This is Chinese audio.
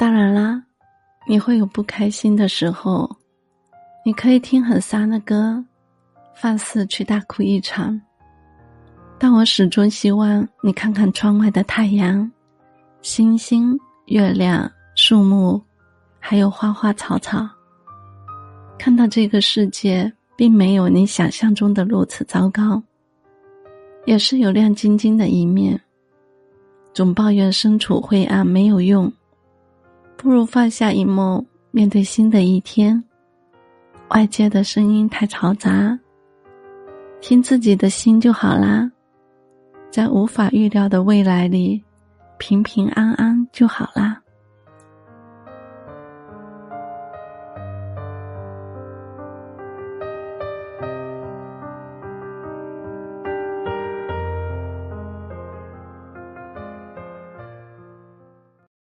当然啦，你会有不开心的时候，你可以听很丧的歌，放肆去大哭一场。但我始终希望你看看窗外的太阳、星星、月亮、树木，还有花花草草。看到这个世界并没有你想象中的如此糟糕，也是有亮晶晶的一面。总抱怨身处灰暗没有用，不如放下一梦，面对新的一天。外界的声音太嘈杂，听自己的心就好啦。在无法预料的未来里，平平安安就好啦。